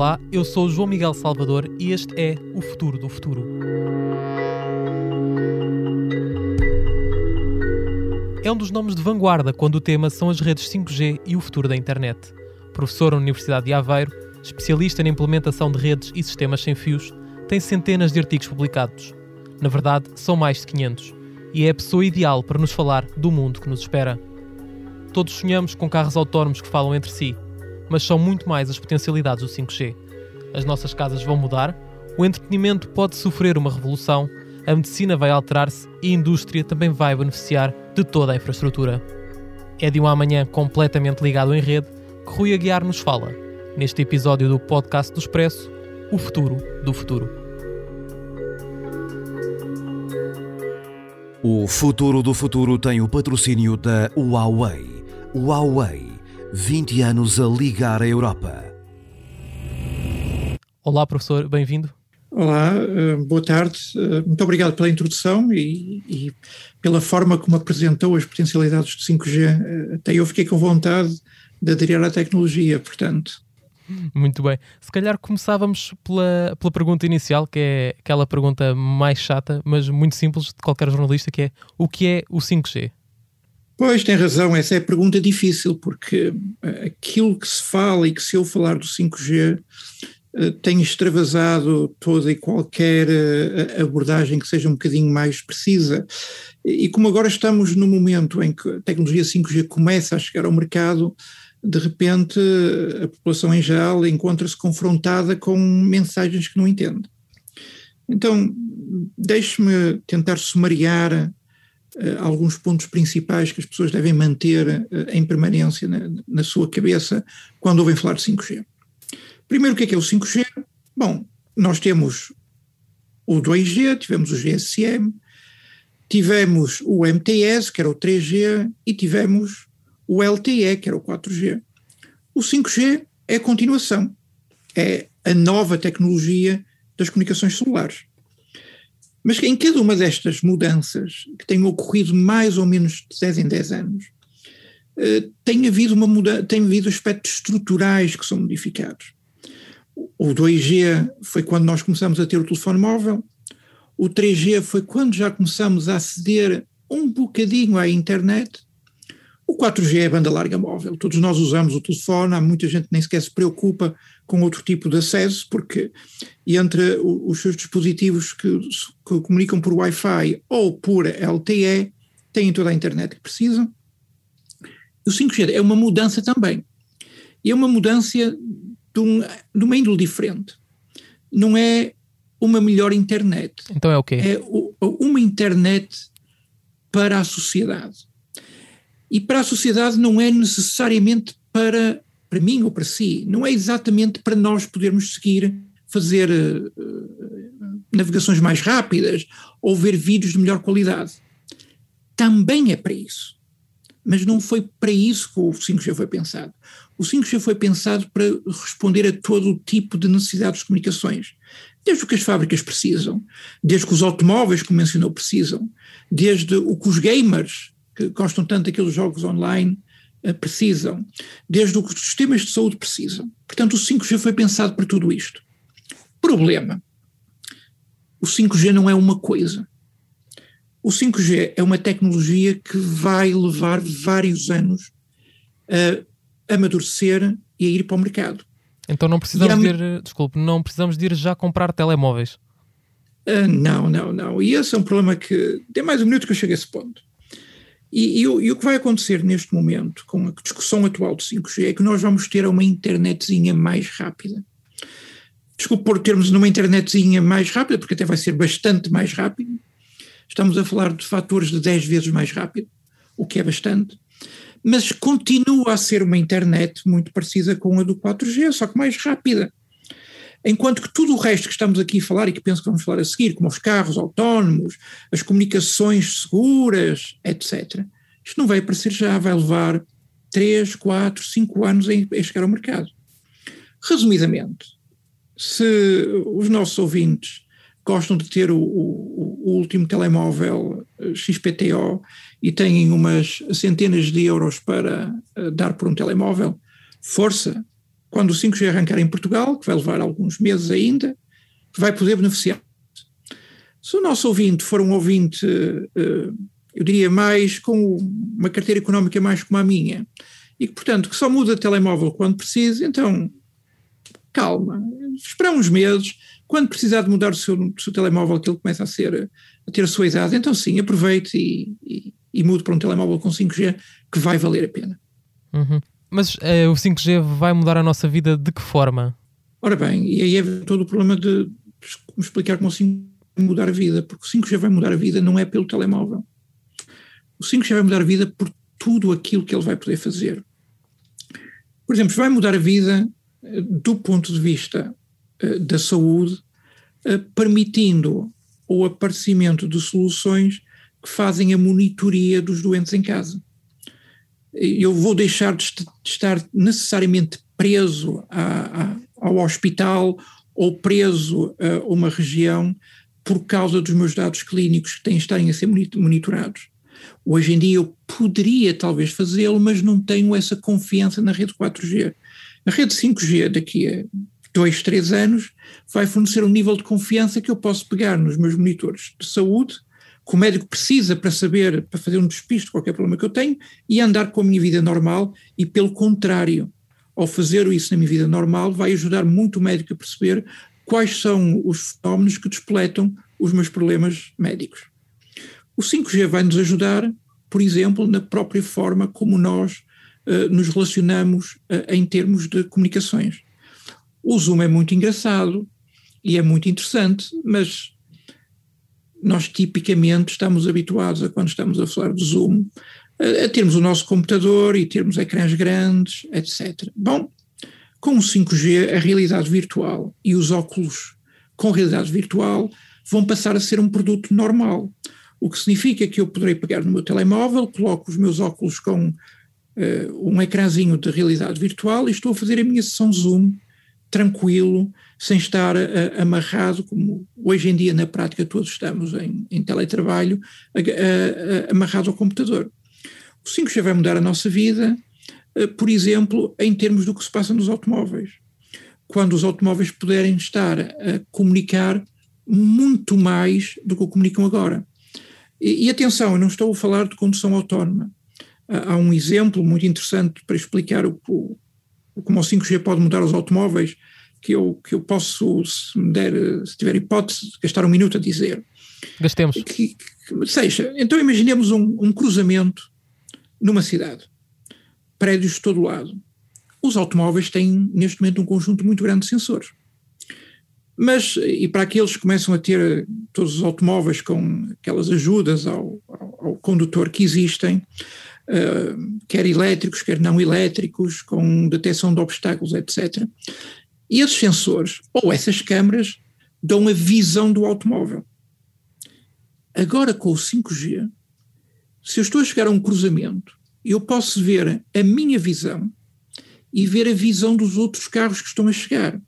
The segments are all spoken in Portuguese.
Olá, eu sou João Miguel Salvador e este é O Futuro do Futuro. É um dos nomes de vanguarda quando o tema são as redes 5G e o futuro da internet. Professor na Universidade de Aveiro, especialista na implementação de redes e sistemas sem fios, tem centenas de artigos publicados. Na verdade, são mais de 500. E é a pessoa ideal para nos falar do mundo que nos espera. Todos sonhamos com carros autónomos que falam entre si, mas são muito mais as potencialidades do 5G. As nossas casas vão mudar, o entretenimento pode sofrer uma revolução, a medicina vai alterar-se e a indústria também vai beneficiar de toda a infraestrutura. É de um amanhã completamente ligado em rede que Rui Aguiar nos fala, neste episódio do podcast do Expresso, O Futuro do Futuro. O futuro do futuro tem o patrocínio da Huawei. Huawei, 20 anos a ligar a Europa. Olá, professor, bem-vindo. Olá, eh, boa tarde. Eh, muito obrigado pela introdução e, e, pela forma como apresentou as potencialidades do 5G. Eh, até eu fiquei com vontade de aderir à tecnologia, portanto. Muito bem. Se calhar começávamos pela, pela pergunta inicial, que é aquela pergunta mais chata, mas muito simples de qualquer jornalista, que é o que é o 5G? Pois, tem razão, essa é a pergunta difícil, porque aquilo que se fala e que se eu falar do 5G eh, tem extravasado toda e qualquer eh, abordagem que seja um bocadinho mais precisa. E como agora estamos no momento em que a tecnologia 5G começa a chegar ao mercado, de repente a população em geral encontra-se confrontada com mensagens que não entende. Então, deixe-me tentar sumariar alguns pontos principais que as pessoas devem manter uh, em permanência na, na, sua cabeça quando ouvem falar de 5G. Primeiro, o que é que é o 5G? Bom, nós temos o 2G, tivemos o GSM, tivemos o MTS, que era o 3G, e tivemos o LTE, que era o 4G. O 5G é a continuação, é a nova tecnologia das comunicações celulares. Mas em cada uma destas mudanças, que têm ocorrido mais ou menos de 10 em 10 anos, eh, tem havido, uma muda tem havido aspectos estruturais que são modificados. O 2G foi quando nós começamos a ter o telefone móvel, o 3G foi quando já começamos a aceder um bocadinho à internet, o 4G é a banda larga móvel. Todos nós usamos o telefone, há muita gente que nem sequer se preocupa com outro tipo de acesso, porque entre os seus dispositivos que, que comunicam por Wi-Fi ou por LTE, têm toda a internet que precisam. O 5G é uma mudança também. E é uma mudança de, um, de uma índole diferente. Não é uma melhor internet. Então é o quê? É uma internet para a sociedade. E para a sociedade não é necessariamente para, para mim ou para si, não é exatamente para nós podermos seguir, fazer uh, navegações mais rápidas ou ver vídeos de melhor qualidade. Também é para isso. Mas não foi para isso que o 5G foi pensado. O 5G foi pensado para responder a todo o tipo de necessidades de comunicações, desde o que as fábricas precisam, desde o que os automóveis, como mencionou, precisam, desde o que os gamers, que gostam tanto daqueles jogos online, eh, precisam, desde o que os sistemas de saúde precisam. Portanto, o 5G foi pensado para tudo isto. Problema: o 5G não é uma coisa. O 5G é uma tecnologia que vai levar vários anos a amadurecer e a ir para o mercado. Então não precisamos de ir, desculpe, não precisamos de ir já comprar telemóveis. Uh, não, não, não. E esse é um problema que tem mais um minuto que eu chego a esse ponto. E, e, e, o que vai acontecer neste momento, com a discussão atual do 5G, é que nós vamos ter uma internetzinha mais rápida. Desculpe por termos numa internetzinha mais rápida, porque até vai ser bastante mais rápida. Estamos a falar de fatores de 10 vezes mais rápido, o que é bastante mas continua a ser uma internet muito parecida com a do 4G, só que mais rápida. Enquanto que tudo o resto que estamos aqui a falar e que penso que vamos falar a seguir, como os carros autónomos, as comunicações seguras, etc., isto não vai aparecer já, vai levar 3, 4, 5 anos a chegar ao mercado. Resumidamente, se os nossos ouvintes gostam de ter o, o, o último telemóvel eh, XPTO e têm umas centenas de euros para uh, dar por um telemóvel, força, quando o 5G arrancar em Portugal, que vai levar alguns meses ainda, vai poder beneficiar. Se o nosso ouvinte for um ouvinte, eh, eu diria mais com uma carteira económica mais como a minha, e que, portanto, que só muda telemóvel quando precisa, então, calma, esperar uns meses, quando precisar de mudar o seu, o seu telemóvel, que ele começa a, ser, a ter a sua idade, então sim, aproveite e, e, e mude para um telemóvel com 5G que vai valer a pena. Uhum. Mas uh, o 5G vai mudar a nossa vida de que forma? Ora bem, e aí é todo o problema de explicar como o 5G vai mudar a vida, porque o 5G vai mudar a vida não é pelo telemóvel. O 5G vai mudar a vida por tudo aquilo que ele vai poder fazer. Por exemplo, vai mudar a vida uh, do ponto de vista uh, da saúde, permitindo o aparecimento de soluções que fazem a monitoria dos doentes em casa eu vou deixar de estar necessariamente preso a, a, ao hospital ou preso a uma região por causa dos meus dados clínicos que têm de estarem a ser monitorados. Hoje em dia eu poderia talvez fazê-lo, mas não tenho essa confiança na rede 4G. A rede 5G daqui a dois, três anos vai fornecer um nível de confiança que eu posso pegar nos meus monitores de saúde que o médico precisa para saber, para fazer um despiste de qualquer problema que eu tenho e andar com a minha vida normal e pelo contrário, ao fazer isso na minha vida normal vai ajudar muito o médico a perceber quais são os fenómenos que despletam os meus problemas médicos. O 5G vai nos ajudar, por exemplo, na própria forma como nós uh, nos relacionamos uh, em termos de comunicações. O Zoom é muito engraçado e é muito interessante, mas nós tipicamente estamos habituados a quando estamos a falar de Zoom, a, a termos o nosso computador e termos ecrãs grandes, etc. Bom, com o 5G, a realidade virtual e os óculos com realidade virtual vão passar a ser um produto normal. O que significa que eu poderei pegar no meu telemóvel, coloco os meus óculos com uh, um ecrãzinho de realidade virtual e estou a fazer a minha sessão Zoom tranquilo, sem estar uh, amarrado, como hoje em dia na prática todos estamos em, em teletrabalho, uh, amarrado ao computador. O 5G vai mudar a nossa vida, por exemplo, em termos do que se passa nos automóveis. Quando os automóveis puderem estar a comunicar muito mais do que comunicam agora. E, e atenção, eu não estou a falar de condução autónoma. Há um exemplo muito interessante para explicar o, o, como o 5G pode mudar os automóveis, que eu, que eu posso, se, me der, se tiver hipótese, gastar um minuto a dizer. Gastemos. Que, que, seja, então imaginemos um, um cruzamento numa cidade, prédios de todo lado. Os automóveis têm, neste momento, um conjunto muito grande de sensores. Mas, e para aqueles que começam a ter todos os automóveis com aquelas ajudas ao, ao, ao condutor que existem, quer elétricos, quer não elétricos, com detecção de obstáculos, etc. E esses sensores, ou essas câmaras, dão a visão do automóvel. Agora com o 5G, se eu estou a chegar a um cruzamento, eu posso ver a minha visão e ver a visão dos outros carros que estão a chegar.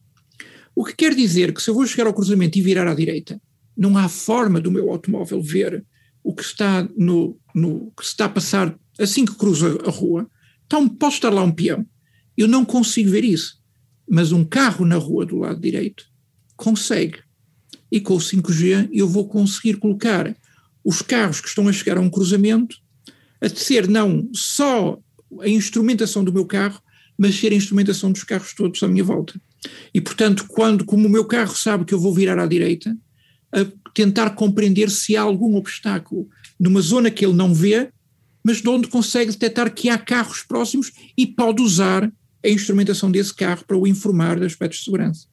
O que quer dizer que se eu vou chegar ao cruzamento e virar à direita, não há forma do meu automóvel ver o que está no, no que está a passar assim que cruza a rua. Então pode estar lá um peão. Eu não consigo ver isso mas um carro na rua do lado direito consegue. E com o 5G eu vou conseguir colocar os carros que estão a chegar a um cruzamento a ser não só a instrumentação do meu carro, mas ser a instrumentação dos carros todos à minha volta. E, portanto, quando, como o meu carro sabe que eu vou virar à direita, a tentar compreender se há algum obstáculo numa zona que ele não vê, mas de onde consegue detectar que há carros próximos e pode usar a instrumentação desse carro para o informar de aspectos de segurança.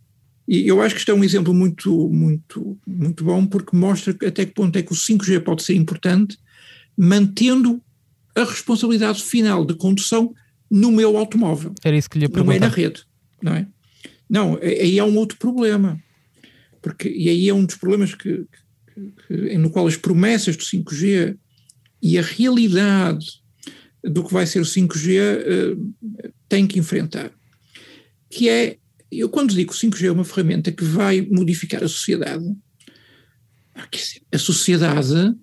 E eu acho que isto é um exemplo muito, muito, muito bom, porque mostra até que ponto é que o 5G pode ser importante, mantendo a responsabilidade final de condução no meu automóvel. Era isso que lhe perguntar. Não é na rede, não é? Não, aí há um outro problema. Porque, e aí é um dos problemas que, que, que, no qual as promessas do 5G e a realidade do que vai ser o 5G uh, eh, tem que enfrentar. Que é, eu quando digo que o 5G é uma ferramenta que vai modificar a sociedade, a sociedade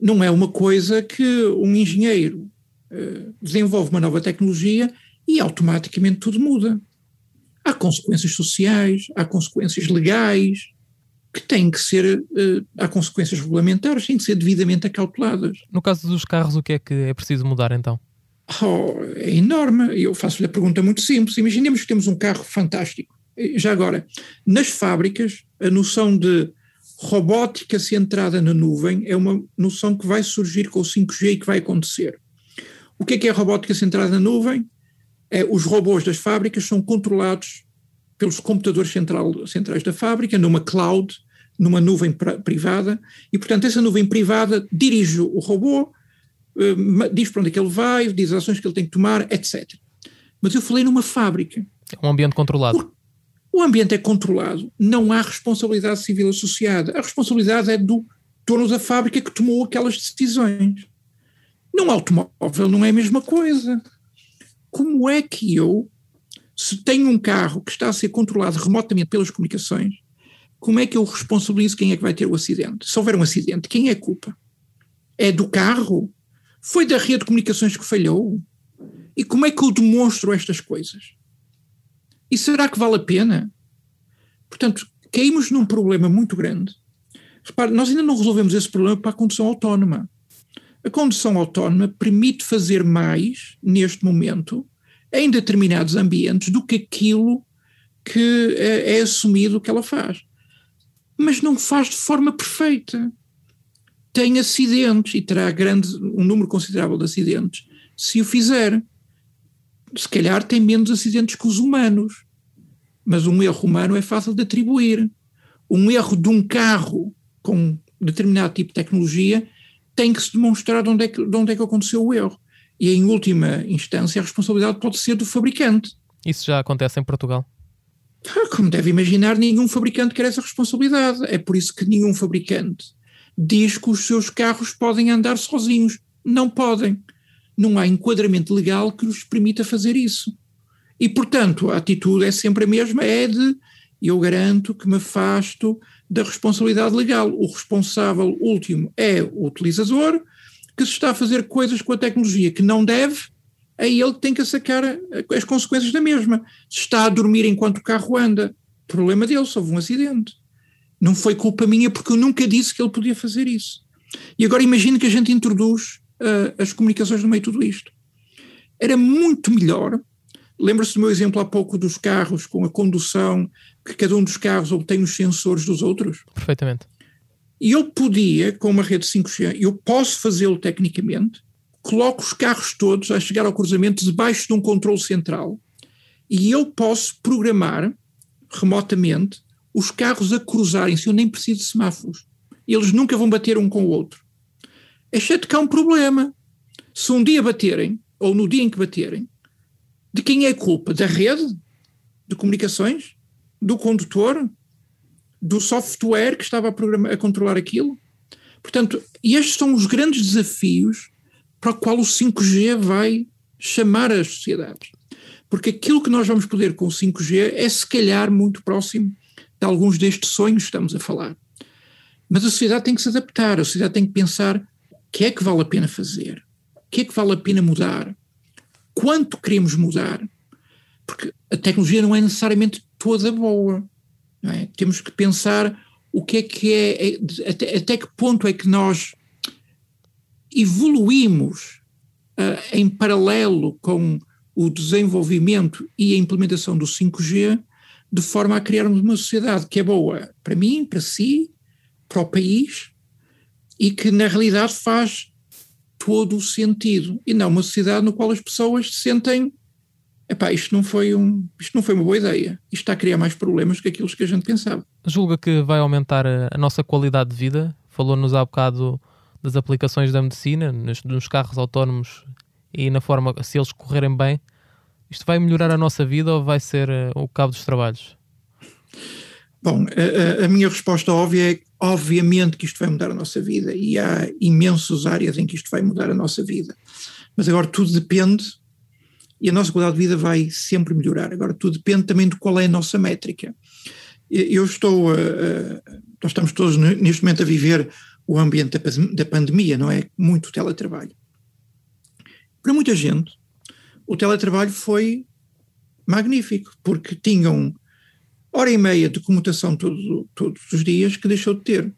não é uma coisa que um engenheiro uh, desenvolve uma nova tecnologia e automaticamente tudo muda. há consequências sociais, há consequências legais, que têm que ser, uh, há consequências regulamentares, têm que ser devidamente acauteladas. No caso dos carros, o que é que é preciso mudar então? Oh, é enorme. Eu faço-lhe a pergunta muito simples. Imaginemos que temos um carro fantástico. Já agora, nas fábricas, a noção de robótica centrada na nuvem é uma noção que vai surgir com o 5G e que vai acontecer. O que é que é robótica centrada na nuvem? É, os robôs das fábricas são controlados pelos computadores central, centrais da fábrica, numa cloud, numa nuvem privada, e portanto essa nuvem privada dirige o robô, uh, diz para onde é que ele vai, diz as ações que ele tem que tomar, etc. Mas eu falei numa fábrica. É um ambiente controlado. O, o ambiente é controlado, não há responsabilidade civil associada. A responsabilidade é do dono da fábrica que tomou aquelas decisões. Num automóvel não é a mesma coisa. Como é que eu, se tenho um carro que está a ser controlado remotamente pelas comunicações, como é que eu responsabilizo quem é que vai ter o acidente? Se houver um acidente, quem é a culpa? É do carro? Foi da rede de comunicações que falhou? E como é que eu demonstro estas coisas? E será que vale a pena? Portanto, caímos num problema muito grande. Repare, nós ainda não resolvemos esse problema para a condução autónoma. A condução autónoma permite fazer mais, neste momento, em determinados ambientes, do que aquilo que é, é assumido que ela faz. Mas não faz de forma perfeita. Tem acidentes e terá grande, um número considerável de acidentes se o fizer. Se calhar tem menos acidentes que os humanos, mas um erro humano é fácil de atribuir. Um erro de um carro com determinado tipo de tecnologia tem que se demonstrar de onde, é que, de onde é que aconteceu o erro. E em última instância a responsabilidade pode ser do fabricante. Isso já acontece em Portugal? Ah, como deve imaginar, nenhum fabricante quer essa responsabilidade. É por isso que nenhum fabricante diz que os seus carros podem andar sozinhos. Não podem. Não há enquadramento legal que nos permita fazer isso. E, portanto, a atitude é sempre a mesma, é de eu garanto que me afasto da responsabilidade legal. O responsável último é o utilizador, que se está a fazer coisas com a tecnologia que não deve, é ele tem que sacar as consequências da mesma. Se está a dormir enquanto o carro anda, problema dele, se houve um acidente. Não foi culpa minha porque eu nunca disse que ele podia fazer isso. E agora imagine que a gente introduz uh, as comunicações no meio de tudo isto. Era muito melhor Lembra-se do meu exemplo há pouco dos carros com a condução, que cada um dos carros obtém os sensores dos outros? Perfeitamente. E eu podia, com uma rede 5G, eu posso fazê-lo tecnicamente, coloco os carros todos a chegar ao cruzamento debaixo de um controle central e eu posso programar remotamente os carros a cruzarem-se, eu nem preciso de semáforos. Eles nunca vão bater um com o outro. Exceto que há um problema. Se um dia baterem, ou no dia em que baterem, de quem é a culpa? Da rede de comunicações? Do condutor? Do software que estava a, a controlar aquilo? Portanto, estes são os grandes desafios para o qual o 5G vai chamar as sociedades. Porque aquilo que nós vamos poder com o 5G é, se calhar, muito próximo de alguns destes sonhos que estamos a falar. Mas a sociedade tem que se adaptar, a sociedade tem que pensar o que é que vale a pena fazer, o que é que vale a pena mudar, quanto queremos mudar, porque a tecnologia não é necessariamente toda boa. É? Temos que pensar o que é que é, é até, até, que ponto é que nós evoluímos uh, em paralelo com o desenvolvimento e a implementação do 5G, de forma a criarmos uma sociedade que é boa para mim, para si, para o país, e que na realidade faz todo o sentido e não uma sociedade no qual as pessoas se sentem epá, isto não foi um, isto não foi uma boa ideia, isto está a criar mais problemas que aqueles que a gente pensava. Julga que vai aumentar a, a nossa qualidade de vida? Falou-nos há bocado das aplicações da medicina, nos, nos, carros autónomos e na forma, se eles correrem bem, isto vai melhorar a nossa vida ou vai ser uh, o cabo dos trabalhos? Bom, a, a, minha resposta óbvia é obviamente que isto vai mudar a nossa vida e há imensas áreas em que isto vai mudar a nossa vida. Mas agora tudo depende e a nossa qualidade de vida vai sempre melhorar. Agora tudo depende também de qual é a nossa métrica. Eu estou, uh, nós estamos todos neste momento a viver o ambiente da, pandemia, não é? Muito teletrabalho. Para muita gente, o teletrabalho foi magnífico, porque tinham hora e meia de comutação todo, todos os dias que deixou de ter.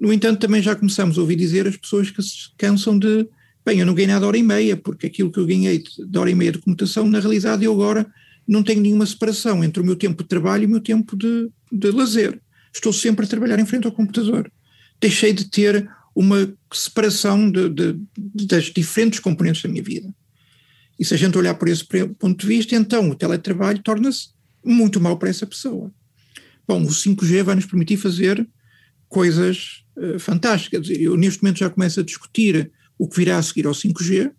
No entanto, também já começamos a ouvir dizer as pessoas que se cansam de, bem, eu não ganhei nada hora e meia, porque aquilo que eu ganhei de hora e meia de comutação, na realidade eu agora não tenho nenhuma separação entre o meu tempo de trabalho e o meu tempo de, de lazer. Estou sempre a trabalhar em frente ao computador. Deixei de ter uma separação de, de, das diferentes componentes da minha vida. E se a gente olhar por esse ponto de vista, então o teletrabalho torna-se muito mal para essa pessoa. Bom, o 5G vai nos permitir fazer coisas uh, fantásticas. Eu neste momento já começo a discutir o que virá a seguir ao 5G,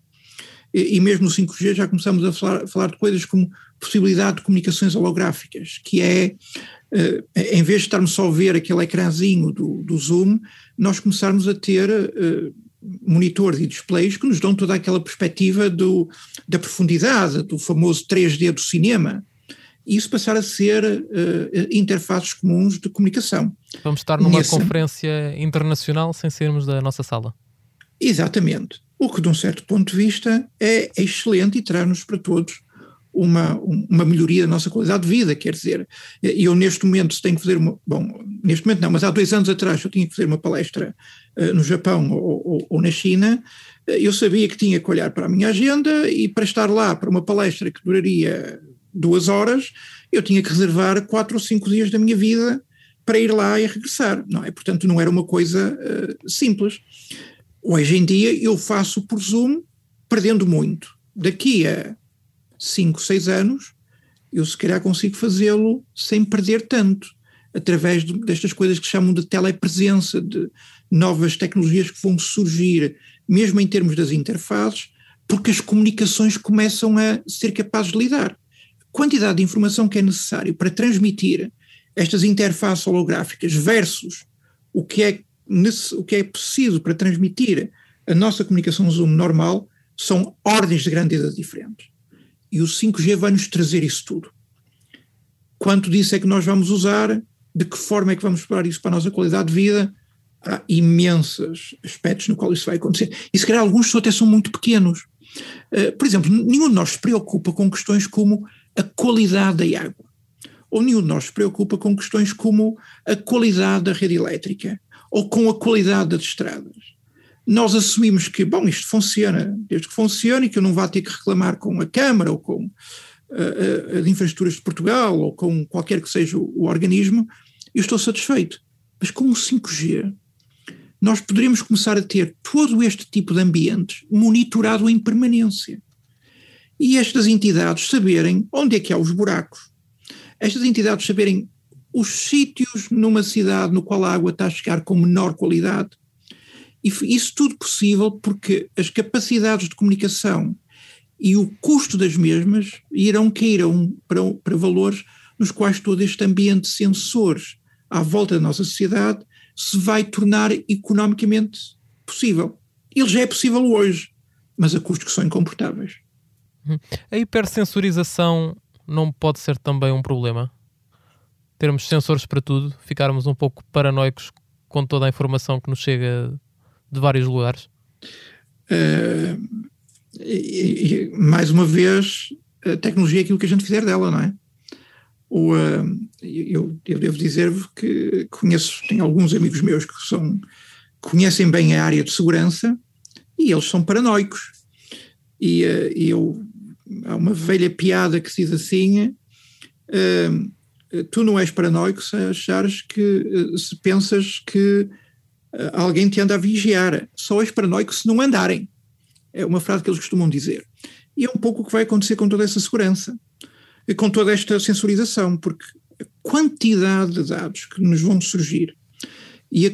e, e mesmo no 5G já começamos a falar, falar, de coisas como possibilidade de comunicações holográficas, que é, uh, em vez de estarmos só a ver aquele ecrãzinho do, do Zoom, nós começarmos a ter uh, monitores e displays que nos dão toda aquela perspectiva do, da profundidade, do famoso 3D do cinema, e isso passar a ser uh, interfaces comuns de comunicação. Vamos estar numa Nesse... conferência internacional sem sairmos da nossa sala. Exatamente. O que, de um certo ponto de vista, é excelente e traz-nos para todos uma, uma melhoria da nossa qualidade de vida, quer dizer, eu neste momento tenho que fazer uma, bom, neste momento não, mas há dois anos atrás eu tinha que fazer uma palestra uh, no Japão ou, ou, ou na China, uh, eu sabia que tinha que olhar para a minha agenda e para estar lá para uma palestra que duraria duas horas, eu tinha que reservar quatro ou cinco dias da minha vida para ir lá e regressar, não é? Portanto, não era uma coisa uh, simples. Hoje em dia eu faço por Zoom, perdendo muito. Daqui a cinco, seis anos, eu se calhar consigo fazê-lo sem perder tanto, através de, destas coisas que chamam de telepresença, de novas tecnologias que vão surgir, mesmo em termos das interfaces, porque as comunicações começam a ser capazes de lidar quantidade de informação que é necessário para transmitir estas interfaces holográficas versus o que é, o que é preciso para transmitir a nossa comunicação Zoom normal são ordens de grandeza diferentes. E o 5G vai nos trazer isso tudo. Quanto disso é que nós vamos usar, de que forma é que vamos explorar isso para a nossa qualidade de vida, há imensos aspectos no qual isso vai acontecer. E se calhar alguns até são muito pequenos. Uh, por exemplo, nenhum de nós se preocupa com questões como a qualidade da água. Ou nenhum de nós se preocupa com questões como a qualidade da rede elétrica ou com a qualidade das estradas. Nós assumimos que, bom, isto funciona, desde que funcione e que eu não vá ter que reclamar com a Câmara ou com uh, as infraestruturas de Portugal ou com qualquer que seja o, o organismo, eu estou satisfeito. Mas com o 5G, nós poderíamos começar a ter todo este tipo de ambientes monitorado em permanência e estas entidades saberem onde é que há os buracos, estas entidades saberem os sítios numa cidade no qual a água está a chegar com menor qualidade. E isso tudo possível porque as capacidades de comunicação e o custo das mesmas irão cair para, para valores nos quais todo este ambiente de sensores à volta da nossa sociedade se vai tornar economicamente possível. Ele já é possível hoje, mas a custos que são incomportáveis. A hipersensorização não pode ser também um problema? Termos sensores para tudo, ficarmos um pouco paranoicos com toda a informação que nos chega de vários lugares? Uh, e, e, mais uma vez, a tecnologia é aquilo que a gente fizer dela, não é? O, uh, eu, eu, devo dizer-vos que conheço, tenho alguns amigos meus que são, conhecem bem a área de segurança e eles são paranoicos. E, uh, eu há uma velha piada que se diz assim: tu não és paranoico se achares que, uh, se pensas que uh, alguém te anda a vigiar, só és paranoico se não andarem. É uma frase que eles costumam dizer. E é um pouco o que vai acontecer com toda essa segurança, e com toda esta sensorização, porque a quantidade de dados que nos vão surgir e a,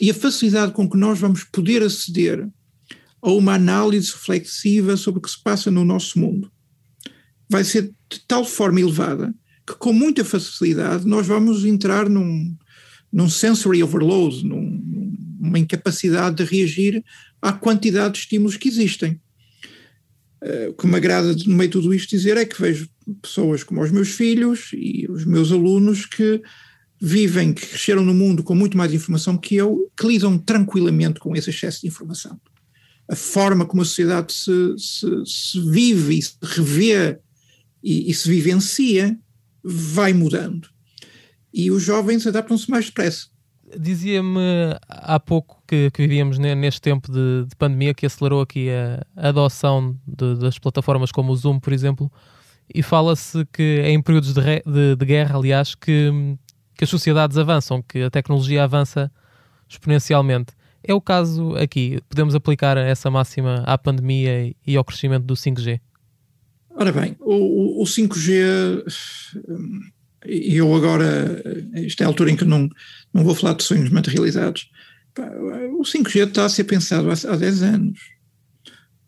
e a facilidade com que nós vamos poder aceder a uma análise reflexiva sobre o que se passa no nosso mundo vai ser de tal forma elevada que com muita facilidade nós vamos entrar num, num sensory overload, num, numa incapacidade de reagir à quantidade de estímulos que existem. Uh, o que me agrada no meio de tudo isto dizer é que vejo pessoas como os meus filhos e os meus alunos que vivem, que cresceram no mundo com muito mais informação que eu, que lidam tranquilamente com esse excesso de informação. A forma como a sociedade se, se, se vive e se revê e, e se vivencia, vai mudando. E os jovens adaptam-se mais depressa. Dizia-me há pouco que, que, vivíamos neste tempo de, de, pandemia que acelerou aqui a, adoção de, das plataformas como o Zoom, por exemplo, e fala-se que em períodos de, re, de, guerra, aliás, que, que as sociedades avançam, que a tecnologia avança exponencialmente. É o caso aqui. Podemos aplicar essa máxima à pandemia e ao crescimento do 5G? Ora bem, o, o 5G, e eu agora, esta é a altura em que não, não vou falar de sonhos materializados, o 5G está a ser pensado há, há 10 anos.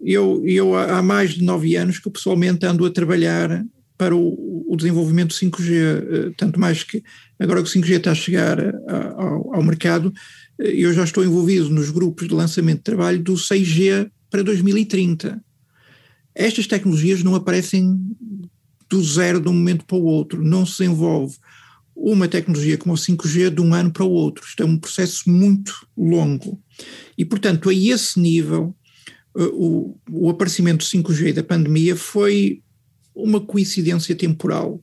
Eu, eu há mais de 9 anos que pessoalmente ando a trabalhar para o, o desenvolvimento do 5G, eh, tanto mais que agora que o 5G está a chegar ao, ao mercado, eh, eu já estou envolvido nos grupos de lançamento de trabalho do 6G para 2030. Estas tecnologias não aparecem do zero de um momento para o outro, não se desenvolve uma tecnologia como o 5G de um ano para o outro. Isto é um processo muito longo. E, portanto, a esse nível, eh, o, o aparecimento do 5G e da pandemia foi uma coincidência temporal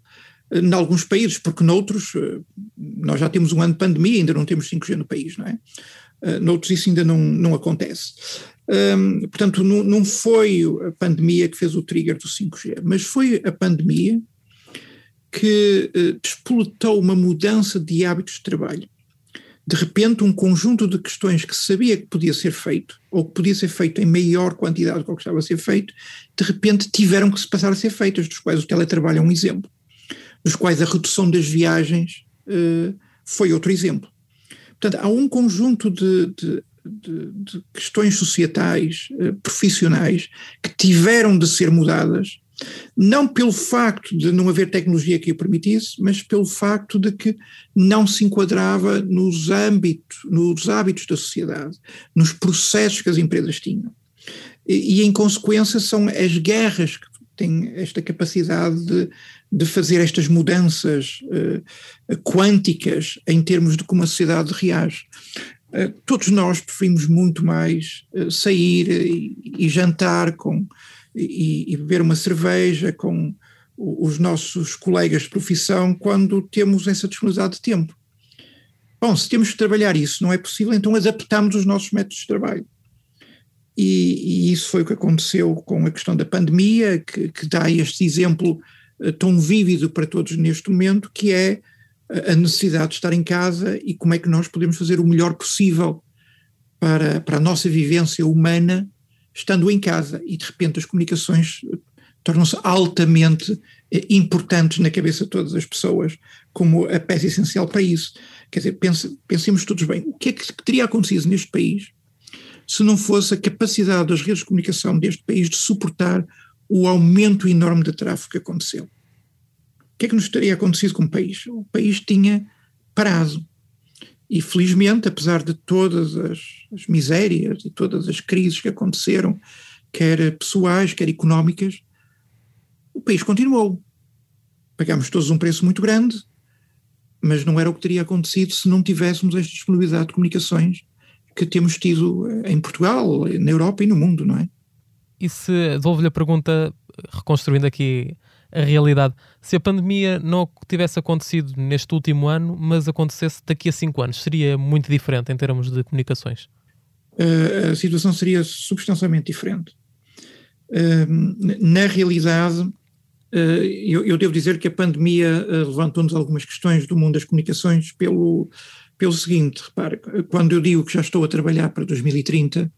em alguns países, porque noutros, eh, nós já temos um ano de pandemia, ainda não temos 5G no país, não é? Eh, noutros isso ainda não, não acontece. Um, portanto, não, não foi a pandemia que fez o trigger do 5G, mas foi a pandemia que uh, despoletou uma mudança de hábitos de trabalho. De repente, um conjunto de questões que sabia que podia ser feito, ou que podia ser feito em maior quantidade do que estava a ser feito, de repente tiveram que se passar a ser feitas, dos quais o teletrabalho é um exemplo dos quais a redução das viagens uh, foi outro exemplo. Portanto, há um conjunto de, de, de, de questões societais, uh, profissionais, que tiveram de ser mudadas, não pelo facto de não haver tecnologia que o permitisse, mas pelo facto de que não se enquadrava nos âmbitos, nos hábitos da sociedade, nos processos que as empresas tinham. E, e em consequência, são as guerras que têm esta capacidade de de fazer estas mudanças uh, quânticas em termos de como a sociedade reage. Uh, todos nós preferimos muito mais uh, sair e, e, jantar com, e, e, beber uma cerveja com os nossos colegas de profissão quando temos essa disponibilidade de tempo. Bom, se temos que trabalhar isso, não é possível, então adaptamos os nossos métodos de trabalho. E, e, isso foi o que aconteceu com a questão da pandemia, que, que dá este exemplo tão vívido para todos neste momento, que é a necessidade de estar em casa e como é que nós podemos fazer o melhor possível para, para a nossa vivência humana estando em casa. E de repente as comunicações eh, tornam-se altamente eh, importantes na cabeça de todas as pessoas, como a peça essencial para isso. Quer dizer, pense, pensemos todos bem, o que é que teria acontecido neste país se não fosse a capacidade das redes de comunicação deste país de suportar o aumento enorme de tráfego que aconteceu. O que é que nos teria acontecido com o país? O país tinha parado. E felizmente, apesar de todas as, as misérias e todas as crises que aconteceram, quer pessoais, quer económicas, o país continuou. Pagámos todos um preço muito grande, mas não era o que teria acontecido se não tivéssemos esta disponibilidade de comunicações que temos tido em Portugal, na Europa e no mundo, não é? E se, devolvo-lhe a pergunta, reconstruindo aqui a realidade, se a pandemia não tivesse acontecido neste último ano, mas acontecesse daqui a cinco anos, seria muito diferente em termos de comunicações? Uh, a situação seria substancialmente diferente. Uh, na realidade, uh, eu, eu, devo dizer que a pandemia levantou-nos algumas questões do mundo das comunicações pelo, pelo seguinte, repare, quando eu digo que já estou a trabalhar para 2030,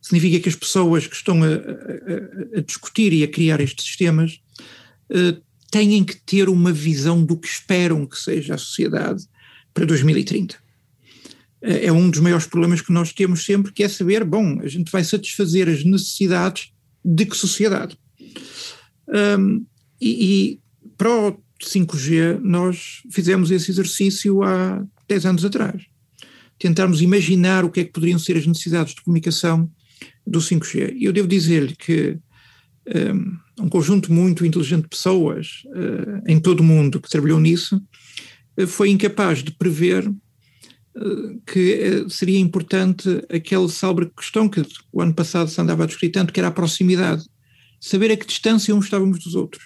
significa que as pessoas que estão a, a, a discutir e a criar estes sistemas uh, têm que ter uma visão do que esperam que seja a sociedade para 2030. Uh, eh, é um dos maiores problemas que nós temos sempre, que é saber, bom, a gente vai satisfazer as necessidades de que sociedade? Um, e, e para o 5G nós fizemos esse exercício há 10 anos atrás. Tentarmos imaginar o que é que poderiam ser as necessidades de comunicação do 5G. E eu devo dizer-lhe que um, um, conjunto muito inteligente de pessoas uh, em todo o mundo que trabalhou nisso uh, foi incapaz de prever uh, que seria importante aquela célebre questão que o ano passado se andava a discutir tanto, que era a proximidade. Saber a que distância uns estávamos dos outros.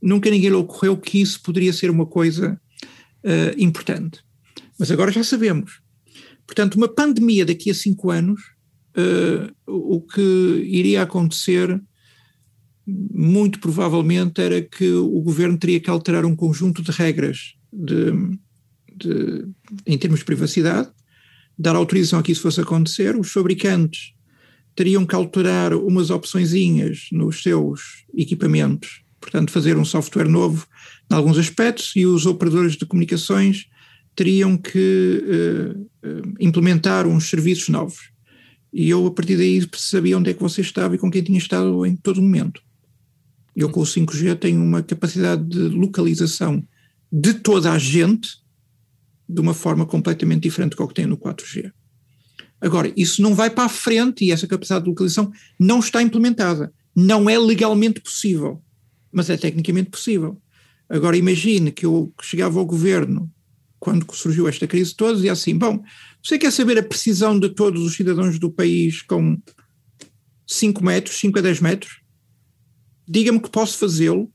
nunca ninguém lhe ocorreu que isso poderia ser uma coisa importante. Mas agora já sabemos. Portanto, uma pandemia daqui a cinco anos, uh, o que iria acontecer, muito provavelmente, era que o governo teria que alterar um conjunto de regras de, de, em termos de privacidade, dar autorização a que isso fosse acontecer, os fabricantes teriam que alterar umas opçõezinhas nos seus equipamentos, portanto fazer um software novo em alguns aspectos e os operadores de comunicações teriam que uh, implementar uns serviços novos. E eu, a partir daí, sabia onde é que você estava e com quem tinha estado em todo momento. Eu, com o 5G, tenho uma capacidade de localização de toda a gente de uma forma completamente diferente do que tenho no 4G. Agora, isso não vai para a frente e essa capacidade de localização não está implementada. Não é legalmente possível, mas é tecnicamente possível. Agora, imagine que eu chegava ao governo quando surgiu esta crise toda e assim: bom, você quer saber a precisão de todos os cidadãos do país com 5 metros, 5 a 10 metros? Diga-me que posso fazê-lo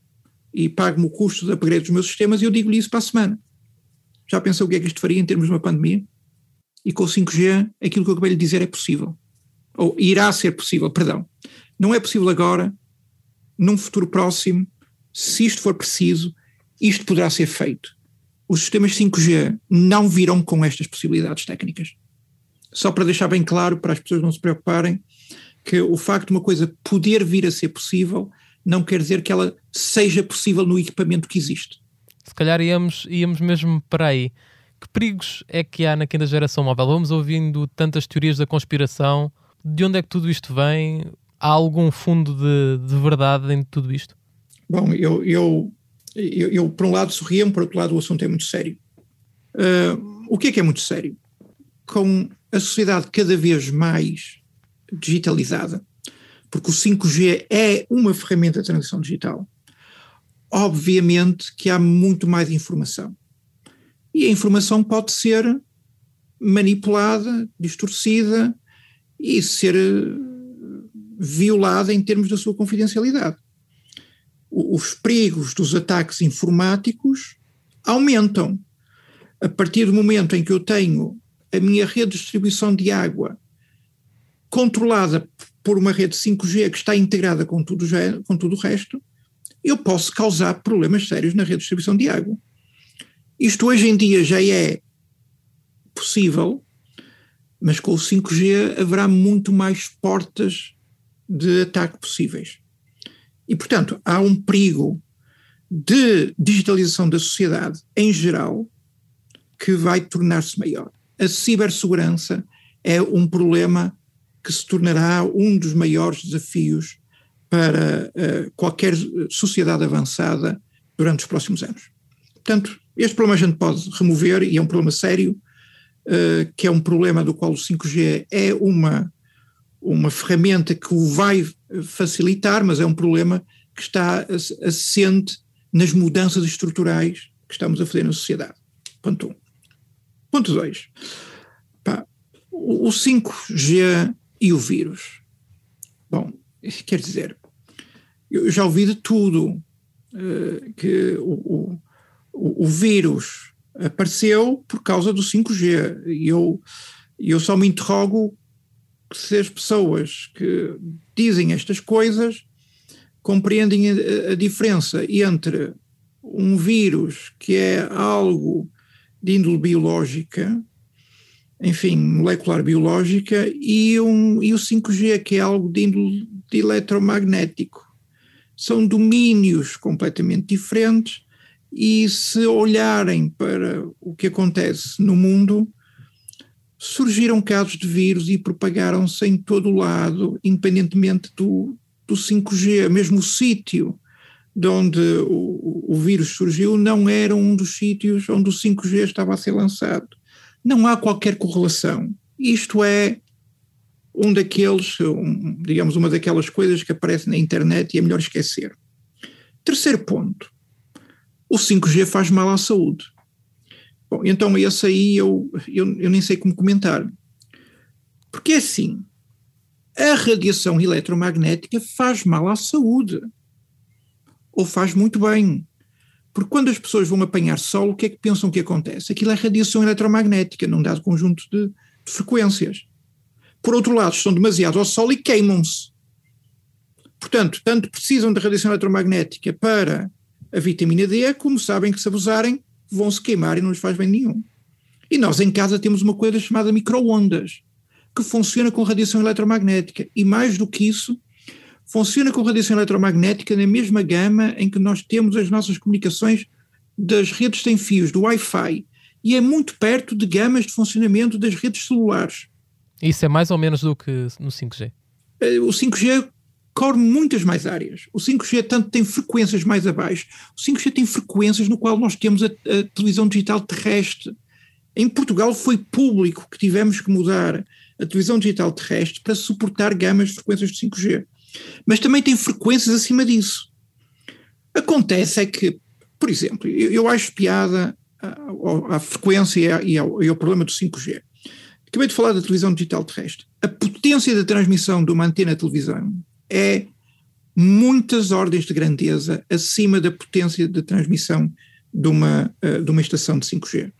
e pague-me o custo de upgrade dos meus sistemas e eu digo-lhe isso para a semana. Já pensou o que é que isto faria em termos de uma pandemia? E com o 5G, aquilo que eu acabei de dizer é possível. Ou irá ser possível, perdão. Não é possível agora, num futuro próximo, se isto for preciso, isto poderá ser feito. Os sistemas 5G não virão com estas possibilidades técnicas. Só para deixar bem claro, para as pessoas não se preocuparem, que o facto de uma coisa poder vir a ser possível não quer dizer que ela seja possível no equipamento que existe. Se calhar íamos, íamos mesmo para aí que perigos é que há na quinta geração móvel? Vamos ouvindo tantas teorias da conspiração. De onde é que tudo isto vem? Há algum fundo de, de verdade em tudo isto? Bom, eu, eu, eu, eu, por um lado sorriam, por outro lado o assunto é muito sério. Uh, o que é que é muito sério? Com a sociedade cada vez mais digitalizada, porque o 5G é uma ferramenta de transição digital, obviamente que há muito mais informação e a informação pode ser manipulada, distorcida e ser eh, violada em termos da sua confidencialidade. Os perigos dos ataques informáticos aumentam. A partir do momento em que eu tenho a minha rede de distribuição de água controlada por uma rede 5G que está integrada com tudo, com tudo o resto, eu posso causar problemas sérios na rede de distribuição de água. Isto hoje em dia já é possível, mas com o 5G haverá muito mais portas de ataque possíveis. E, portanto, há um perigo de digitalização da sociedade em geral que vai tornar-se maior. A cibersegurança é um problema que se tornará um dos maiores desafios para uh, qualquer sociedade avançada durante os próximos anos. Portanto, este problema a gente pode remover e é um problema sério, uh, que é um problema do qual o 5G é uma, uma ferramenta que o vai facilitar, mas é um problema que está assente nas mudanças estruturais que estamos a fazer na sociedade. Ponto 1. Um. Ponto 2. O 5G e o vírus. Bom, quer dizer, eu já ouvi de tudo, uh, que o, o, o vírus apareceu por causa do 5G. E eu, eu só me interrogo se as pessoas que dizem estas coisas compreendem a, a, diferença entre um vírus que é algo de índole biológica, enfim, molecular biológica, e, um, e o 5G que é algo de índole de eletromagnético. São domínios completamente diferentes e se olharem para o que acontece no mundo, surgiram casos de vírus e propagaram-se em todo o lado, independentemente do, do 5G. Mesmo o sítio de onde o, o vírus surgiu não era um dos sítios onde o 5G estava a ser lançado. Não há qualquer correlação. Isto é um daqueles, um, digamos, uma daquelas coisas que aparecem na internet e é melhor esquecer. Terceiro ponto o 5G faz mal à saúde. Bom, então esse aí eu, eu, eu nem sei como comentar. Porque é assim, a radiação eletromagnética faz mal à saúde. ou faz muito bem. Porque quando as pessoas vão apanhar sol, o que é que pensam que acontece? Aquilo é radiação eletromagnética num dado conjunto de, de frequências. Por outro lado, estão demasiado ao sol e queimam-se. Portanto, tanto precisam da radiação eletromagnética para a vitamina D, como sabem que se abusarem vão se queimar e não lhes faz bem nenhum. E nós em casa temos uma coisa chamada microondas, que funciona com radiação eletromagnética. E mais do que isso, funciona com radiação eletromagnética na mesma gama em que nós temos as nossas comunicações das redes sem fios, do Wi-Fi, e é muito perto de gamas de funcionamento das redes celulares. Isso é mais ou menos do que no 5G? Eh, o 5G cobre muitas mais áreas. O 5G tanto tem frequências mais abaixo, o 5G tem frequências no qual nós temos a, a televisão digital terrestre. Em Portugal foi público que tivemos que mudar a televisão digital terrestre para suportar gamas de frequências de 5G mas também tem frequências acima disso. Acontece é que, por exemplo, eu, eu acho piada à, à frequência e ao, e ao problema do 5G. Acabei de falar da televisão digital terrestre. A potência da transmissão de uma antena de televisão é muitas ordens de grandeza acima da potência de transmissão de uma, eh, de uma estação de 5G.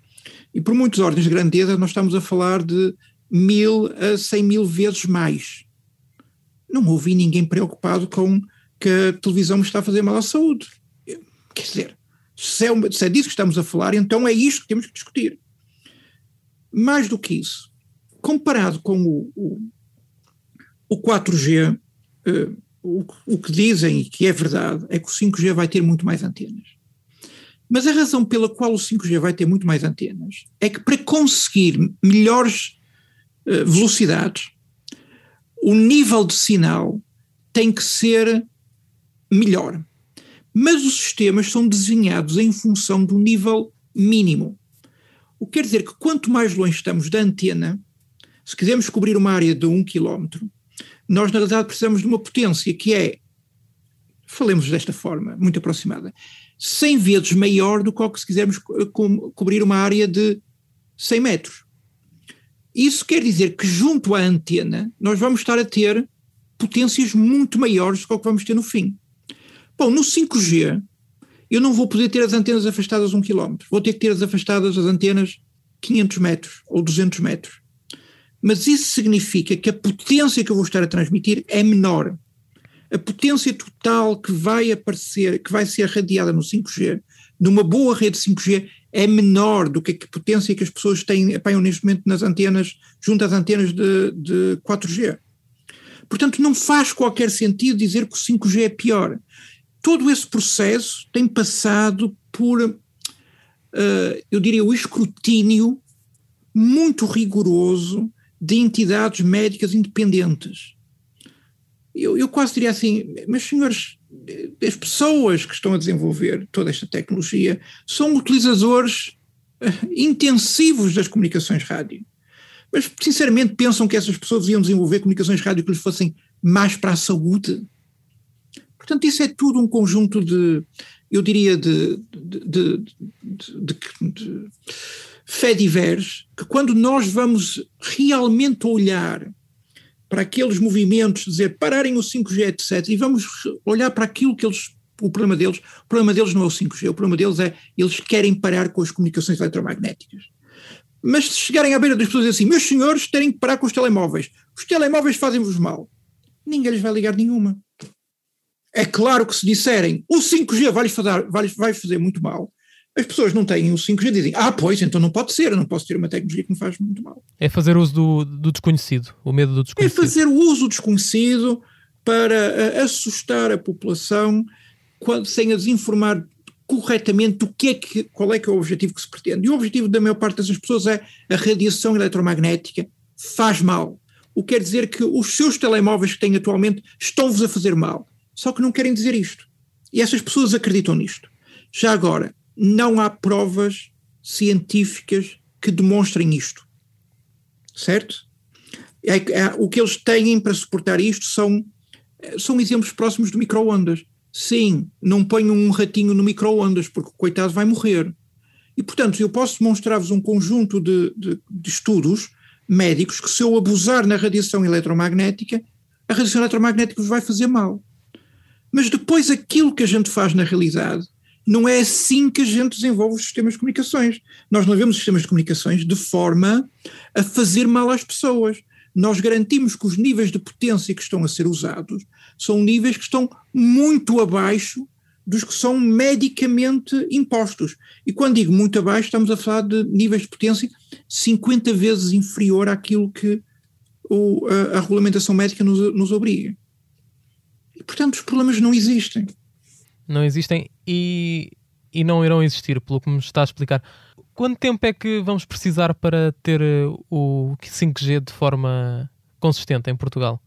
E por muitas ordens de grandeza, nós estamos a falar de mil a cem mil vezes mais não ouvi ninguém preocupado com que a televisão me está a fazer mal à saúde. Quer dizer, se é, se é disso que estamos a falar, então é isto que temos que discutir. Mais do que isso, comparado com o, o, o 4G, eh, o, que dizem e que é verdade é que o 5G vai ter muito mais antenas. Mas a razão pela qual o 5G vai ter muito mais antenas é que para conseguir melhores uh, velocidades, o nível de sinal tem que ser melhor. Mas os sistemas são desenhados em função do nível mínimo. O que quer dizer que quanto mais longe estamos da antena, se quisermos cobrir uma área de um quilómetro, nós na verdade precisamos de uma potência que é, falemos desta forma, muito aproximada, 100 vezes maior do que se quisermos co cobrir uma área de 100 metros. Isso quer dizer que junto à antena nós vamos estar a ter potências muito maiores do que o que vamos ter no fim. Bom, no 5G eu não vou poder ter as antenas afastadas um quilómetro, vou ter que ter as afastadas as antenas 500 metros ou 200 metros. Mas isso significa que a potência que eu vou estar a transmitir é menor. A potência total que vai aparecer, que vai ser radiada no 5G, numa boa rede 5G, é menor do que a potência que as pessoas têm, apanham neste momento nas antenas, junto às antenas de, de 4G. Portanto, não faz qualquer sentido dizer que o 5G é pior. Todo esse processo tem passado por, uh, eu diria, o escrutínio muito rigoroso de entidades médicas independentes. Eu, eu quase diria assim, mas senhores, as pessoas que estão a desenvolver toda esta tecnologia são utilizadores uh, intensivos das comunicações rádio. Mas, sinceramente, pensam que essas pessoas iam desenvolver comunicações rádio que lhes fossem mais para a saúde? Portanto, isso é tudo um conjunto de, eu diria, de, de, de, de fé diversos, que quando nós vamos realmente olhar para aqueles movimentos, dizer pararem o 5G, etc., e vamos olhar para aquilo que eles. O problema deles, o problema deles não é o 5G, o problema deles é eles querem parar com as comunicações eletromagnéticas. Mas se chegarem à beira das pessoas e assim, meus senhores, terem que parar com os telemóveis, os telemóveis fazem-vos mal, ninguém lhes vai ligar nenhuma. É claro que se disserem o 5G vai-lhes fazer, vai fazer muito mal, as pessoas não têm o 5G e dizem, ah, pois, então não pode ser, eu não posso ter uma tecnologia que me faz muito mal. É fazer uso do, do desconhecido, o medo do desconhecido. É fazer o uso desconhecido para uh, assustar a população quando, sem as informar corretamente do que é que, qual é que é o objetivo que se pretende. E o objetivo da maior parte dessas pessoas é a radiação eletromagnética faz mal. O que quer dizer que os seus telemóveis que têm atualmente estão-vos a fazer mal. Só que não querem dizer isto. E essas pessoas acreditam nisto. Já agora, não há provas científicas que demonstrem isto. Certo? É, é, o que eles têm para suportar isto são, são exemplos próximos de microondas. Sim, não ponham um ratinho no microondas, porque o coitado vai morrer. E, portanto, eu posso mostrar-vos um conjunto de, de, de estudos médicos que, se eu abusar na radiação eletromagnética, a radiação eletromagnética vos vai fazer mal. Mas depois aquilo que a gente faz na realidade não é assim que a gente desenvolve os sistemas de comunicações. Nós não vemos os sistemas de comunicações de forma a fazer mal às pessoas. Nós garantimos que os níveis de potência que estão a ser usados são níveis que estão muito abaixo dos que são medicamente impostos. E quando digo muito abaixo, estamos a falar de níveis de potência 50 vezes inferior àquilo que o, a, a, regulamentação médica nos, nos obriga. E, portanto, os problemas não existem. Não existem e, e não irão existir, pelo que me está a explicar. Quanto tempo é que vamos precisar para ter eh, o 5G de forma consistente em Portugal?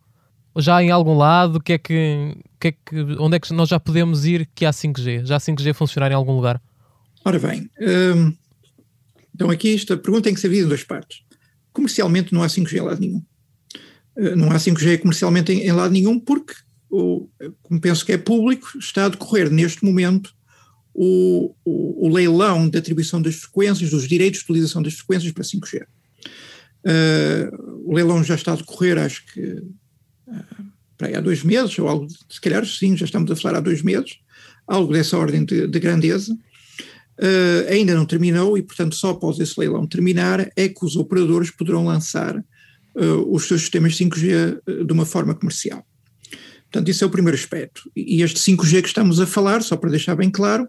Já em algum lado, que é que, que é que, onde é que nós já podemos ir que há 5G? Já há 5G funcionar em algum lugar? Ora bem, hum, então aqui esta pergunta tem que ser vista em duas partes. Comercialmente não há 5G em lado nenhum. Uh, não há 5G comercialmente em, em lado nenhum porque, o, como penso que é público, está a decorrer neste momento o, o, o, leilão de atribuição das frequências, dos direitos de utilização das frequências para 5G. Uh, eh, o leilão já está a decorrer, acho que uh, para aí há dois meses, ou algo, se calhar sim, já estamos a falar há dois meses, algo dessa ordem de, de grandeza. Uh, ainda não terminou e, portanto, só após esse leilão terminar é que os operadores poderão lançar os seus sistemas 5G de uma forma comercial. Portanto, isso é o primeiro aspecto. E este 5G que estamos a falar, só para deixar bem claro,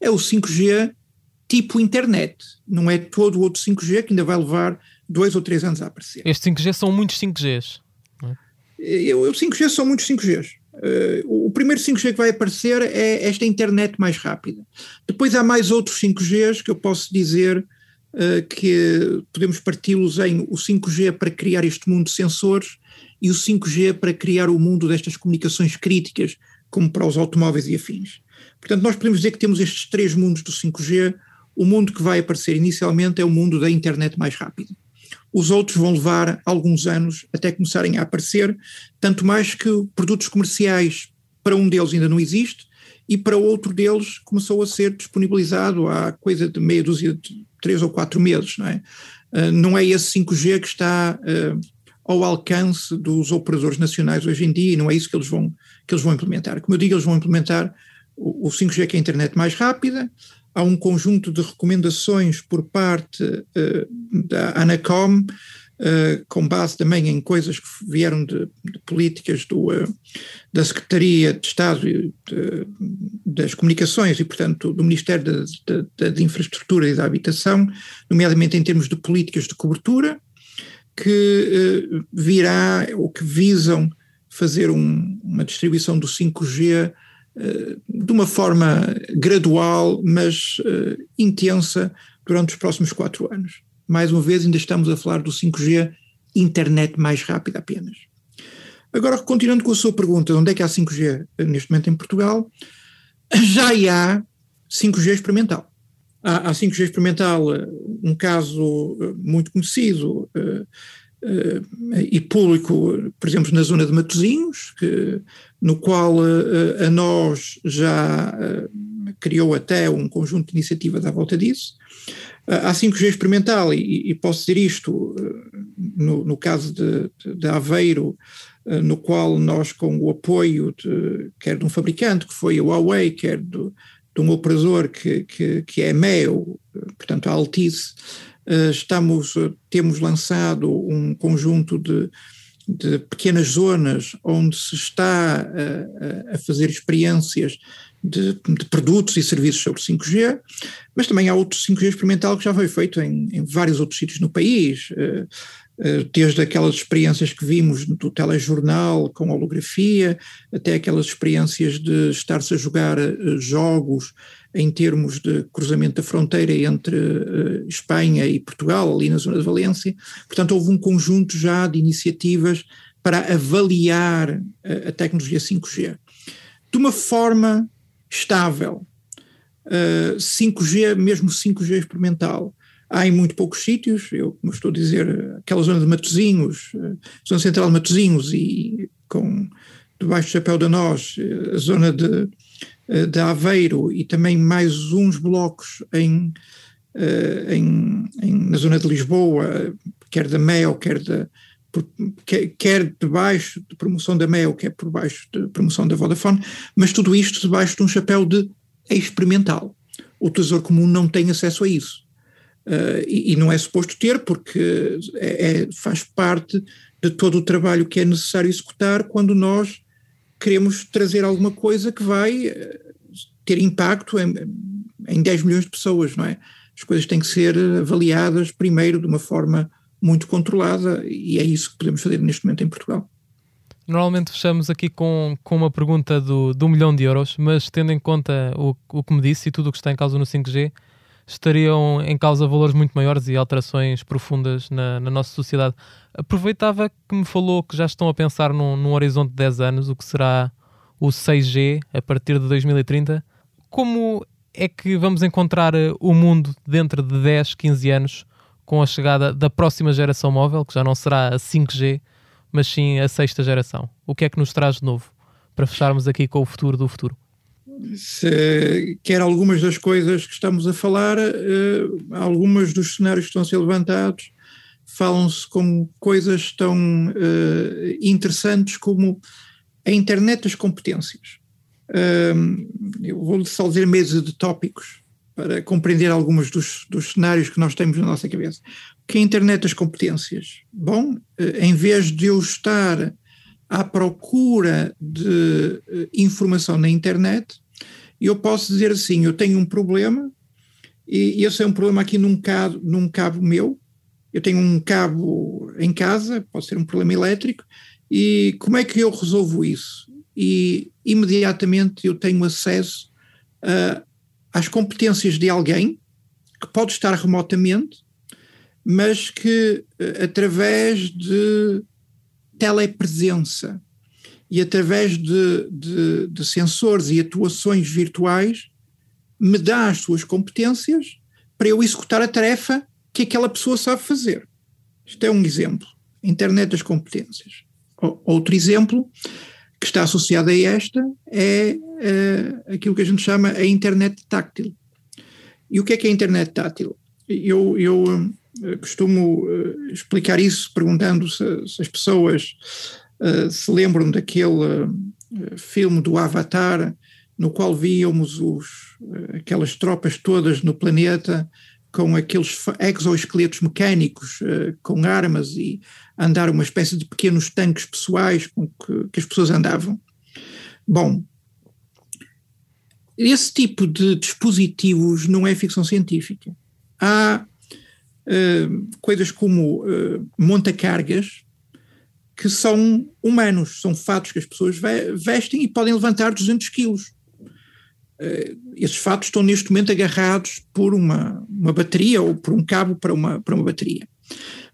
é o 5G tipo internet, não é todo o outro 5G que ainda vai levar dois ou três anos a aparecer. Estes 5G são muitos 5Gs. É? O 5G são muitos 5Gs. Uh, o primeiro 5G que vai aparecer é esta internet mais rápida. Depois há mais outros 5Gs que eu posso dizer uh, que podemos parti-los em o 5G para criar este mundo de sensores e o 5G para criar o mundo destas comunicações críticas, como para os automóveis e afins. Portanto, nós podemos dizer que temos estes três mundos do 5G. O mundo que vai aparecer inicialmente é o mundo da internet mais rápida. Os outros vão levar alguns anos até começarem a aparecer, tanto mais que produtos comerciais para um deles ainda não existe e para outro deles começou a ser disponibilizado há coisa de meia dúzia de três ou quatro meses, não é? Uh, não é esse 5G que está uh, ao alcance dos operadores nacionais hoje em dia e não é isso que eles vão, que eles vão implementar. Como eu digo, eles vão implementar o, 5G, que é a internet mais rápida, há um conjunto de recomendações por parte uh, da Anacom, uh, com base também em coisas que vieram de, de políticas do, uh, da Secretaria de Estado de, das Comunicações e, portanto, do Ministério da Infraestrutura e da Habitação, nomeadamente em termos de políticas de cobertura, que virá ou que visam fazer um, uma distribuição do 5G de uma forma gradual, mas uh, intensa, durante os próximos quatro anos. Mais uma vez, ainda estamos a falar do 5G, internet mais rápida apenas. Agora, continuando com a sua pergunta, onde é que há 5G neste momento em Portugal? Já há 5G experimental. Há, há 5G experimental, eh, um caso eh, muito conhecido, uh, e público, por exemplo, na zona de Matosinhos, que, no qual a nós já criou até um conjunto de iniciativas à volta disso. há 5G experimental, e, e, posso dizer isto, no, no, caso de, de, Aveiro, no qual nós, com o apoio de, quer de um fabricante, que foi a Huawei, quer de, de um operador que, que, que é MEO, portanto a Altice, eh, estamos, eh, temos lançado um conjunto de, de pequenas zonas onde se está a, eh, a fazer experiências de, de, produtos e serviços sobre 5G, mas também há outro 5G experimental que já foi feito em, em vários outros sítios no país, desde aquelas experiências que vimos do telejornal com holografia, até aquelas experiências de estar-se a jogar jogos em termos de cruzamento da fronteira entre uh, Espanha e Portugal, ali na zona de Valência. Portanto, houve um conjunto já de iniciativas para avaliar a, eh, tecnologia 5G de uma forma estável. Uh, eh, 5G, mesmo 5G experimental, há em muito poucos sítios, eu como estou a dizer, aquela zona de Matozinhos, uh, zona central de Matozinhos e com debaixo do chapéu da nós, a zona de eh, de Aveiro e também mais uns blocos em, eh, em, em, na zona de Lisboa, quer da MEO, quer da, quer debaixo de promoção da Mel, quer por baixo de promoção da Vodafone, mas tudo isto debaixo de um chapéu de experimental. O Tesouro Comum não tem acesso a isso. Uh, e, e, não é suposto ter, porque é, é, faz parte de todo o trabalho que é necessário executar quando nós queremos trazer alguma coisa que vai eh, ter impacto em, em 10 milhões de pessoas, não é? As coisas têm que ser avaliadas primeiro de uma forma muito controlada e é isso que podemos fazer neste momento em Portugal. Normalmente fechamos aqui com, com uma pergunta do, do milhão de euros, mas tendo em conta o, o que me disse e tudo o que está em causa no 5G, estariam em causa valores muito maiores e alterações profundas na, na nossa sociedade. Aproveitava que me falou que já estão a pensar num, num horizonte de 10 anos, o que será o 6G a partir de 2030. Como é que vamos encontrar eh, o mundo dentro de 10, 15 anos com a chegada da próxima geração móvel, que já não será a 5G, mas sim a sexta geração? O que é que nos traz de novo para fecharmos aqui com o futuro do futuro? Se, quer algumas das coisas que estamos a falar, uh, algumas dos cenários que estão a ser levantados falam-se como coisas tão uh, interessantes como a internet das competências. Eu vou só dizer meses de tópicos para compreender alguns dos, dos cenários que nós temos na nossa cabeça. Que é a internet das competências? Bom, em vez de eu estar à procura de informação na internet, eu posso dizer assim: eu tenho um problema, e esse é um problema aqui num cabo, num cabo meu. Eu tenho um cabo em casa, pode ser um problema elétrico, e como é que eu resolvo isso? E imediatamente eu tenho acesso uh, às competências de alguém que pode estar remotamente, mas que uh, através de telepresença e através de, de, de sensores e atuações virtuais me dá as suas competências para eu executar a tarefa que aquela pessoa sabe fazer. Isto é um exemplo. Internet das competências. Outro exemplo que está associado a esta é uh, aquilo que a gente chama a internet táctil. E o que é que é a internet táctil? Eu, eu uh, costumo uh, explicar isso perguntando se, se as pessoas eh, se lembram daquele uh, filme do Avatar, no qual víamos os, uh, aquelas tropas todas no planeta com aqueles exoesqueletos mecânicos, com armas e andar uma espécie de pequenos tanques pessoais com que, que as pessoas andavam. Bom, esse tipo de dispositivos não é ficção científica. Há coisas como montacargas, que são humanos, são fatos que as pessoas vestem e podem levantar 200 quilos. Uh, esses fatos estão neste momento agarrados por uma, uma bateria ou por um cabo para uma, para uma bateria.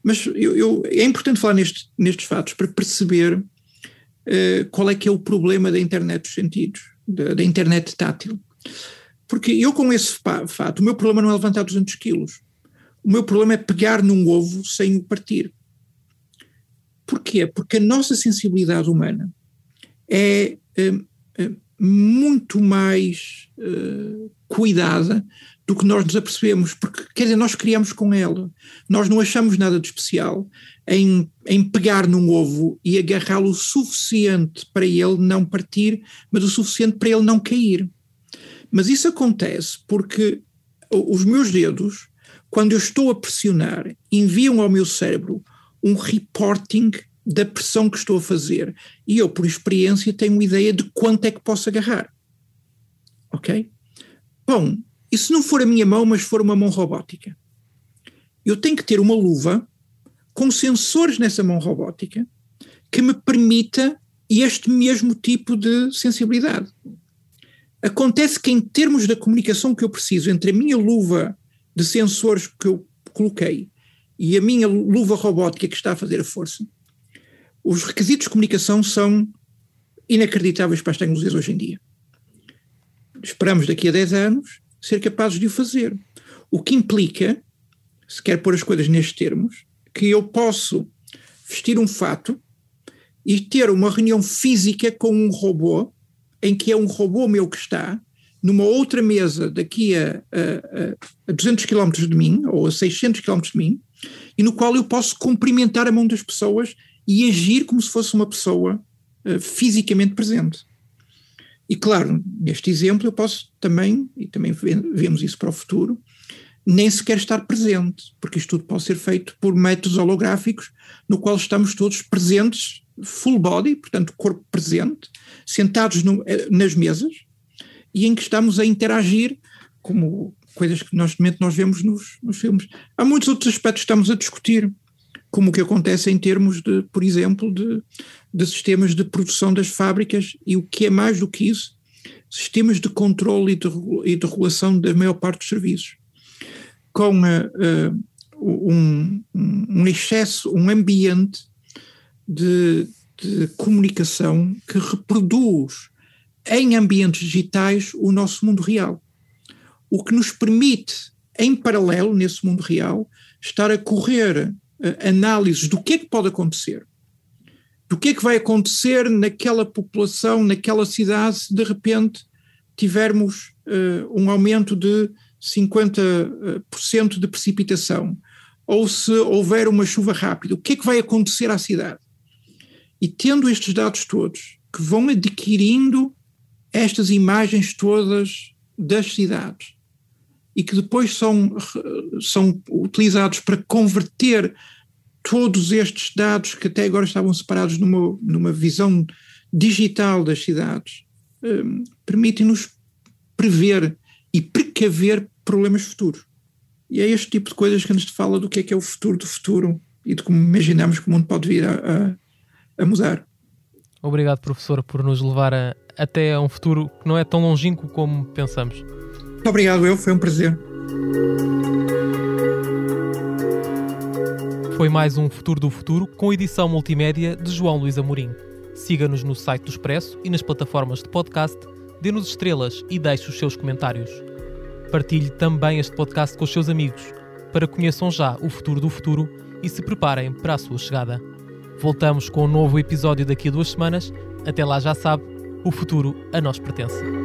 Mas eu, eu, é importante falar neste, nestes fatos para perceber uh, qual é que é o problema da internet dos sentidos, da, da internet tátil. Porque eu com esse fato, o meu problema não é levantar 200 quilos. O meu problema é pegar num ovo sem o partir. Porquê? Porque a nossa sensibilidade humana é, é, é muito mais uh, cuidada do que nós nos apercebemos, porque, quer dizer, nós criamos com ela. Nós não achamos nada de especial em, em pegar num ovo e agarrá-lo o suficiente para ele não partir, mas o suficiente para ele não cair. Mas isso acontece porque os meus dedos, quando eu estou a pressionar, enviam ao meu cérebro um reporting da pressão que estou a fazer. E eu, por experiência, tenho ideia de quanto é que posso agarrar. Ok? Bom, e se não for a minha mão, mas for uma mão robótica? Eu tenho que ter uma luva com sensores nessa mão robótica que me permita este mesmo tipo de sensibilidade. Acontece que, em termos da comunicação que eu preciso entre a minha luva de sensores que eu coloquei e a minha luva robótica que está a fazer a força, os requisitos de comunicação são inacreditáveis para as tecnologias hoje em dia. Esperamos daqui a 10 anos ser capazes de o fazer. O que implica, se quer pôr as coisas nestes termos, que eu posso vestir um fato e ter uma reunião física com um robô, em que é um robô meu que está numa outra mesa daqui a, a, a 200 km de mim, ou a 600 km de mim, e no qual eu posso cumprimentar a mão das pessoas e agir como se fosse uma pessoa uh, fisicamente presente. E claro, neste exemplo eu posso também, e também vemos isso para o futuro, nem sequer estar presente, porque isto tudo pode ser feito por métodos holográficos, no qual estamos todos presentes, full body, portanto, corpo presente, sentados no, eh, nas mesas, e em que estamos a interagir, como coisas que nós, nós vemos nos, nos filmes. Há muitos outros aspectos que estamos a discutir, como o que acontece em termos de, por exemplo, de, de sistemas de produção das fábricas e o que é mais do que isso, sistemas de controle e de, e de regulação da maior parte dos serviços. Com uh, uh, um, um excesso, um ambiente de, de comunicação que reproduz em ambientes digitais o nosso mundo real. O que nos permite, em paralelo, nesse mundo real, estar a correr uh, análises do que é que pode acontecer, do que é que vai acontecer naquela população, naquela cidade, se de repente tivermos uh, um aumento de 50% de precipitação, ou se houver uma chuva rápida, o que é que vai acontecer à cidade? E tendo estes dados todos, que vão adquirindo estas imagens todas das cidades, e que depois são, são utilizados para converter todos estes dados que até agora estavam separados numa, numa visão digital das cidades, um, permitem-nos prever e precaver problemas futuros. E é este tipo de coisas que nos fala do que é que é o futuro do futuro e de como imaginamos que o mundo pode vir a, a, a mudar. Obrigado, professor, por nos levar a, até a um futuro que não é tão longínquo como pensamos. Muito obrigado, eu, foi um prazer. Foi mais um Futuro do Futuro com edição multimédia de João Luís Amorim. Siga-nos no site do Expresso e nas plataformas de podcast, dê-nos estrelas e deixe os seus comentários. Partilhe também este podcast com os seus amigos, para que conheçam já o futuro do futuro e se preparem para a sua chegada. Voltamos com um novo episódio daqui a duas semanas. Até lá já sabe, o futuro a nós pertence.